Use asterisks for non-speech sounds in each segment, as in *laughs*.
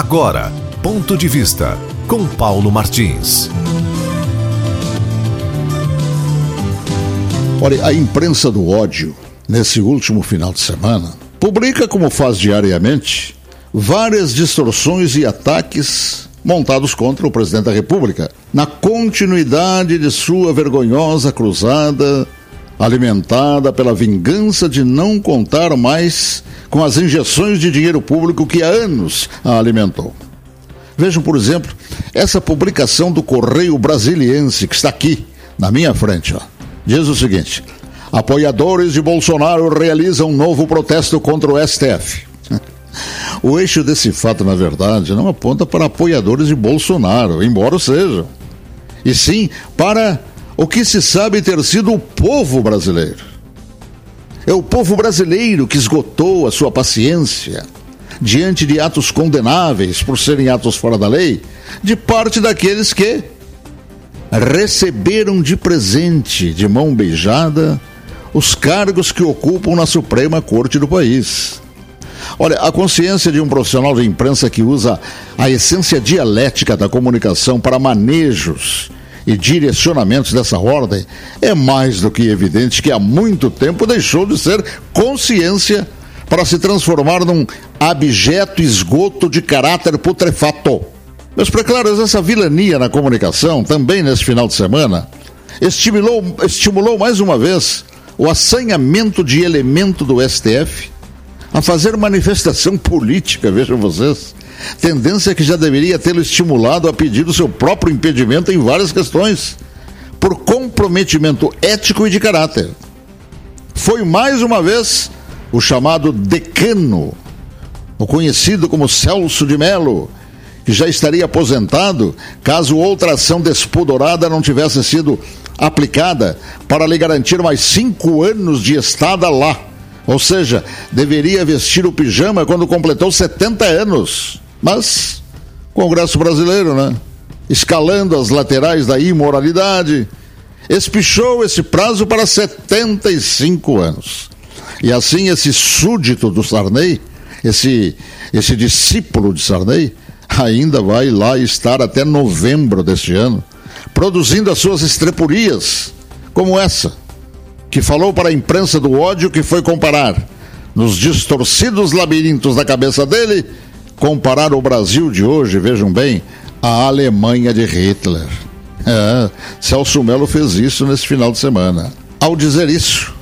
Agora, ponto de vista com Paulo Martins. Olha, a imprensa do ódio, nesse último final de semana, publica, como faz diariamente, várias distorções e ataques montados contra o presidente da República, na continuidade de sua vergonhosa cruzada alimentada pela vingança de não contar mais com as injeções de dinheiro público que há anos a alimentou. Vejam, por exemplo, essa publicação do Correio Brasiliense, que está aqui, na minha frente. Ó. Diz o seguinte: apoiadores de Bolsonaro realizam um novo protesto contra o STF. *laughs* O eixo desse fato, na verdade, não aponta para apoiadores de Bolsonaro, embora sejam, e sim para o que se sabe ter sido o povo brasileiro. É o povo brasileiro que esgotou a sua paciência diante de atos condenáveis por serem atos fora da lei, de parte daqueles que receberam de presente, de mão beijada, os cargos que ocupam na Suprema Corte do país. Olha, a consciência de um profissional de imprensa que usa a essência dialética da comunicação para manejos e direcionamentos dessa ordem, é mais do que evidente que há muito tempo deixou de ser consciência para se transformar num abjeto esgoto de caráter putrefato. Meus preclaros, essa vilania na comunicação, também nesse final de semana, estimulou, estimulou mais uma vez o assanhamento de elemento do STF a fazer manifestação *laughs* política, vejam vocês, Tendência que já deveria tê-lo estimulado a pedir o seu próprio impedimento em várias questões, por comprometimento ético e de caráter. Foi mais uma vez o chamado decano, o conhecido como Celso de Melo, que já estaria aposentado caso outra ação despudorada não tivesse sido aplicada para lhe garantir mais cinco anos de estada lá. Ou seja, deveria vestir o pijama quando completou 70 anos. Mas, Congresso Brasileiro, né? Escalando as laterais da imoralidade, espichou esse prazo para 75 anos. E assim, esse súdito do Sarney, esse, esse discípulo de Sarney, ainda vai lá estar até novembro deste ano, produzindo as suas estrepurias, como essa, que falou para a imprensa do ódio que foi comparar, nos distorcidos labirintos da cabeça dele, comparar o Brasil de hoje, vejam bem, à Alemanha de Hitler. É, Celso Melo fez isso nesse final de semana. Ao dizer isso,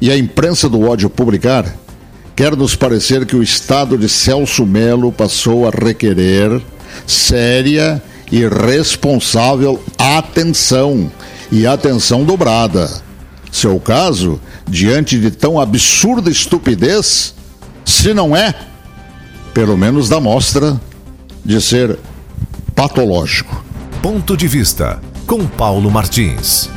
e a imprensa do ódio publicar, quer nos parecer que o Estado de Celso Melo passou a requerer séria e responsável atenção e atenção dobrada. Seu caso, diante de tão absurda estupidez, se não é pelo menos da mostra de ser patológico. Ponto de vista com Paulo Martins.